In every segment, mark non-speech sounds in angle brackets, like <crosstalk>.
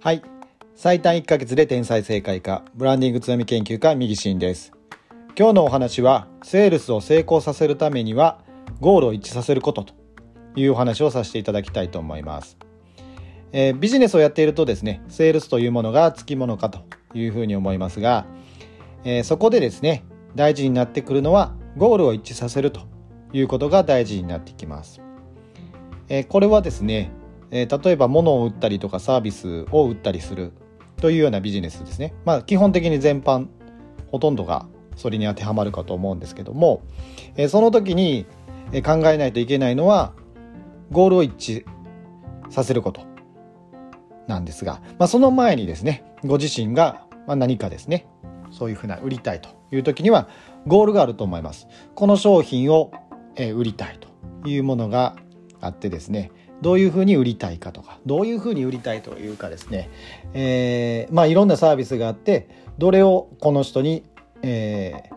はい。最短1ヶ月で天才正解家ブランディング強み研究家右進です。今日のお話はセールスを成功させるためにはゴールを一致させることというお話をさせていただきたいと思います、えー、ビジネスをやっているとですねセールスというものがつきものかというふうに思いますが、えー、そこでですね大事になってくるのはゴールを一致させるということが大事になってきます、えー、これはですねえー、例えば物を売ったりとかサービスを売ったりするというようなビジネスですね。まあ基本的に全般ほとんどがそれに当てはまるかと思うんですけども、えー、その時に考えないといけないのはゴールを一致させることなんですが、まあ、その前にですねご自身が何かですねそういうふうな売りたいという時にはゴールがあると思います。この商品を売りたいというものがあってですねどういうふうに売りたいかとかどういうふうに売りたいというかですね、えー、まあいろんなサービスがあってどれをこの人に、え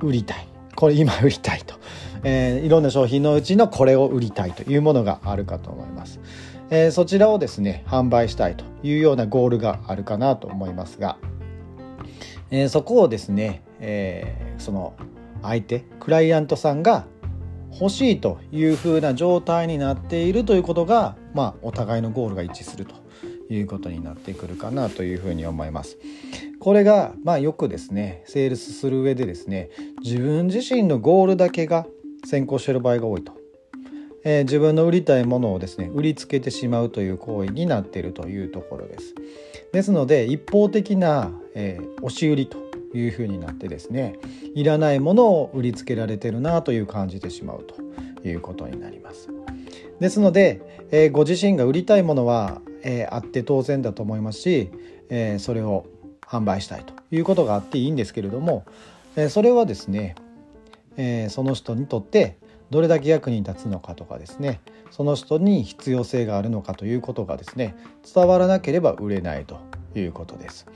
ー、売りたい。これ今売りたいと、えー、いろんな商品のうちのこれを売りたいというものがあるかと思います、えー、そちらをですね販売したいというようなゴールがあるかなと思いますが、えー、そこをですね、えー、その相手クライアントさんが欲しいというふうな状態になっているということが、まあ、お互いのゴールが一致するということになってくるかなというふうに思います。これが、まあ、よくですねセールスする上でですね自分自身のゴールだけが先行している場合が多いと。えー、自分の売りたいものをですね売りつけてしまうという行為になっているというところです。ですので一方的な、えー、押し売りというふうになってですねいらないものを売りつけられてるなという感じてしまうということになります。ですので、えー、ご自身が売りたいものは、えー、あって当然だと思いますし、えー、それを販売したいということがあっていいんですけれども、えそれはですね、えその人にとってどれだけ役に立つのかとかですねその人に必要性があるのかということがですね伝わらなければ売れないということです。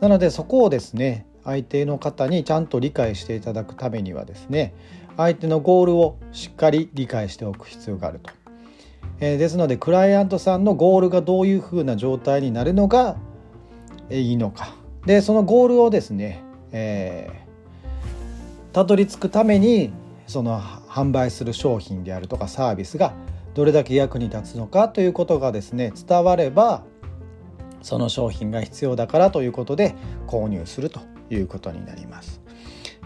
なのでそこをですね相手の方にちゃんと理解していただくためにはですね相手のゴールをしっかり理解しておく必要があると。えー、ですのでクライアントさんのゴールがどういうふうな状態になるのがいいのかでそのゴールをですね、えー、たどり着くためにその販売する商品であるとかサービスがどれだけ役に立つのかということがですね伝わればその商品が必要だからということで購入するということになります。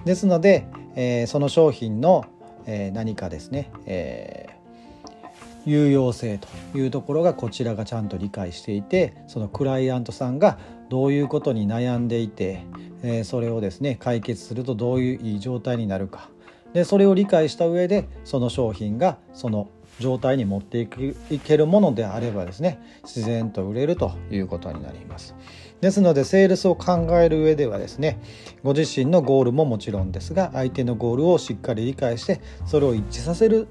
ですので、えー、その商品の、えー、何かですね、えー、有用性というところがこちらがちゃんと理解していてそのクライアントさんがどういうことに悩んでいて、えそれをですね解決するとどういういい状態になるかでそれを理解した上でその商品がその状態に持っていくいけるものであればですね自然と売れるということになりますですのでセールスを考える上ではですねご自身のゴールももちろんですが相手のゴールをしっかり理解してそれを一致させる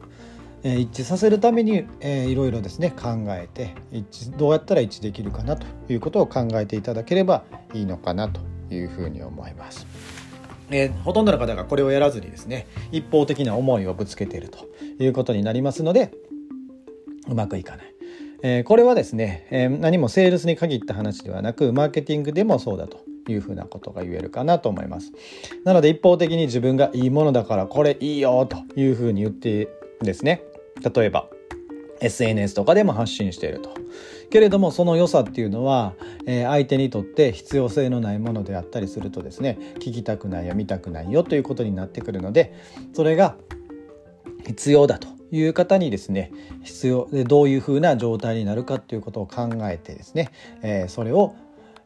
一致させるために、いろいろですね考えて一致どうやったら一致できるかなということを考えていただければいいのかなというふうに思います。えー、ほとんどの方がこれをやらずにですね一方的な思いをぶつけているということになりますのでうまくいかない。えー、これはですね、えー、何もセールスに限った話ではなくマーケティングでもそうだというふうなことが言えるかなと思います。なので一方的に自分がいいものだからこれいいよというふうに言ってですね例えば SNS とかでも発信していると。けれどもその良さっていうのは、えー、相手にとって必要性のないものであったりするとですね聞きたくないよ見たくないよということになってくるのでそれが必要だという方にですね必要でどういうふうな状態になるかということを考えてですね、えー、それを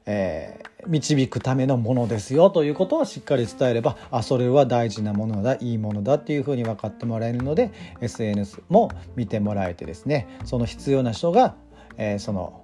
えー、導くためのものですよということをしっかり伝えればあそれは大事なものだいいものだっていうふうに分かってもらえるので SNS も見てもらえてですねその必要な人が、えー、その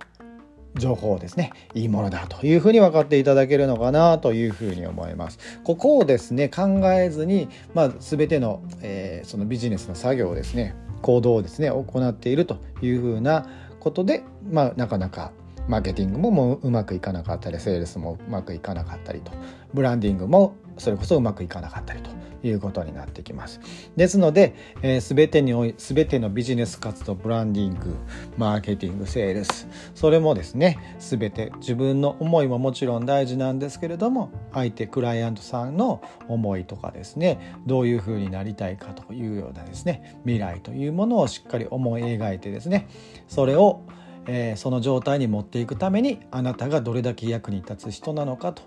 情報ですねいいものだというふうに分かっていただけるのかなというふうに思います。ここをですね考えずに、まあ、全ての、えー、そのビジネスの作業をですね行動をですね行っているというふうなことで、まあ、なかなかマーケティングももううまくいかなかったりセールスもうまくいかなかったりとブランディングもそれこそうまくいかなかったりということになってきます。ですので、えー、全てにおい全てのビジネス活動ブランディングマーケティングセールスそれもですね全て自分の思いももちろん大事なんですけれども相手クライアントさんの思いとかですねどういうふうになりたいかというようなですね未来というものをしっかり思い描いてですねそれをえー、その状態に持っていくためにあなたがどれだけ役に立つ人なのかと。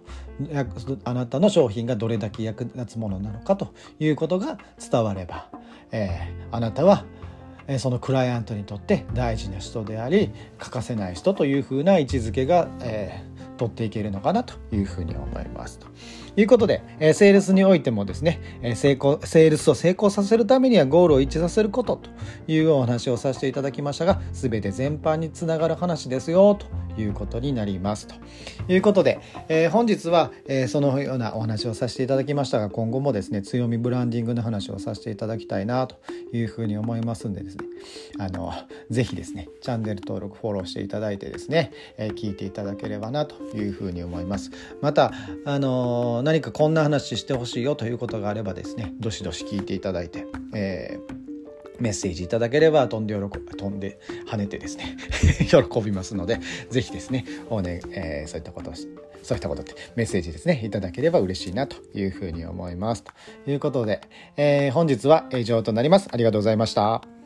あなたの商品がどれだけ役立つものなのかということが伝われば、えー、あなたはそのクライアントにとって大事な人であり欠かせない人というふうな位置づけが、えー、取っていけるのかなというふうに思いますと。いうことで、えー、セールスにおいてもですね、えー、成功、セールスを成功させるためにはゴールを一致させることというお話をさせていただきましたが、全て全般につながる話ですよということになりますと。いうことで、えー、本日は、えー、そのようなお話をさせていただきましたが今後もですね強みブランディングの話をさせていただきたいなというふうに思いますんでですね。あのぜひですねチャンネル登録フォローしていただいてですね、えー、聞いていただければなというふうに思います。またあの何かこんな話してほしいよということがあればですねどしどし聞いていただいて、えメッセージいただければ飛んで喜飛んで跳ねてですね <laughs> 喜びますので是非ですねおね、えー、そういったことをそういったことってメッセージですねいただければ嬉しいなというふうに思います。ということで、えー、本日は以上となります。ありがとうございました。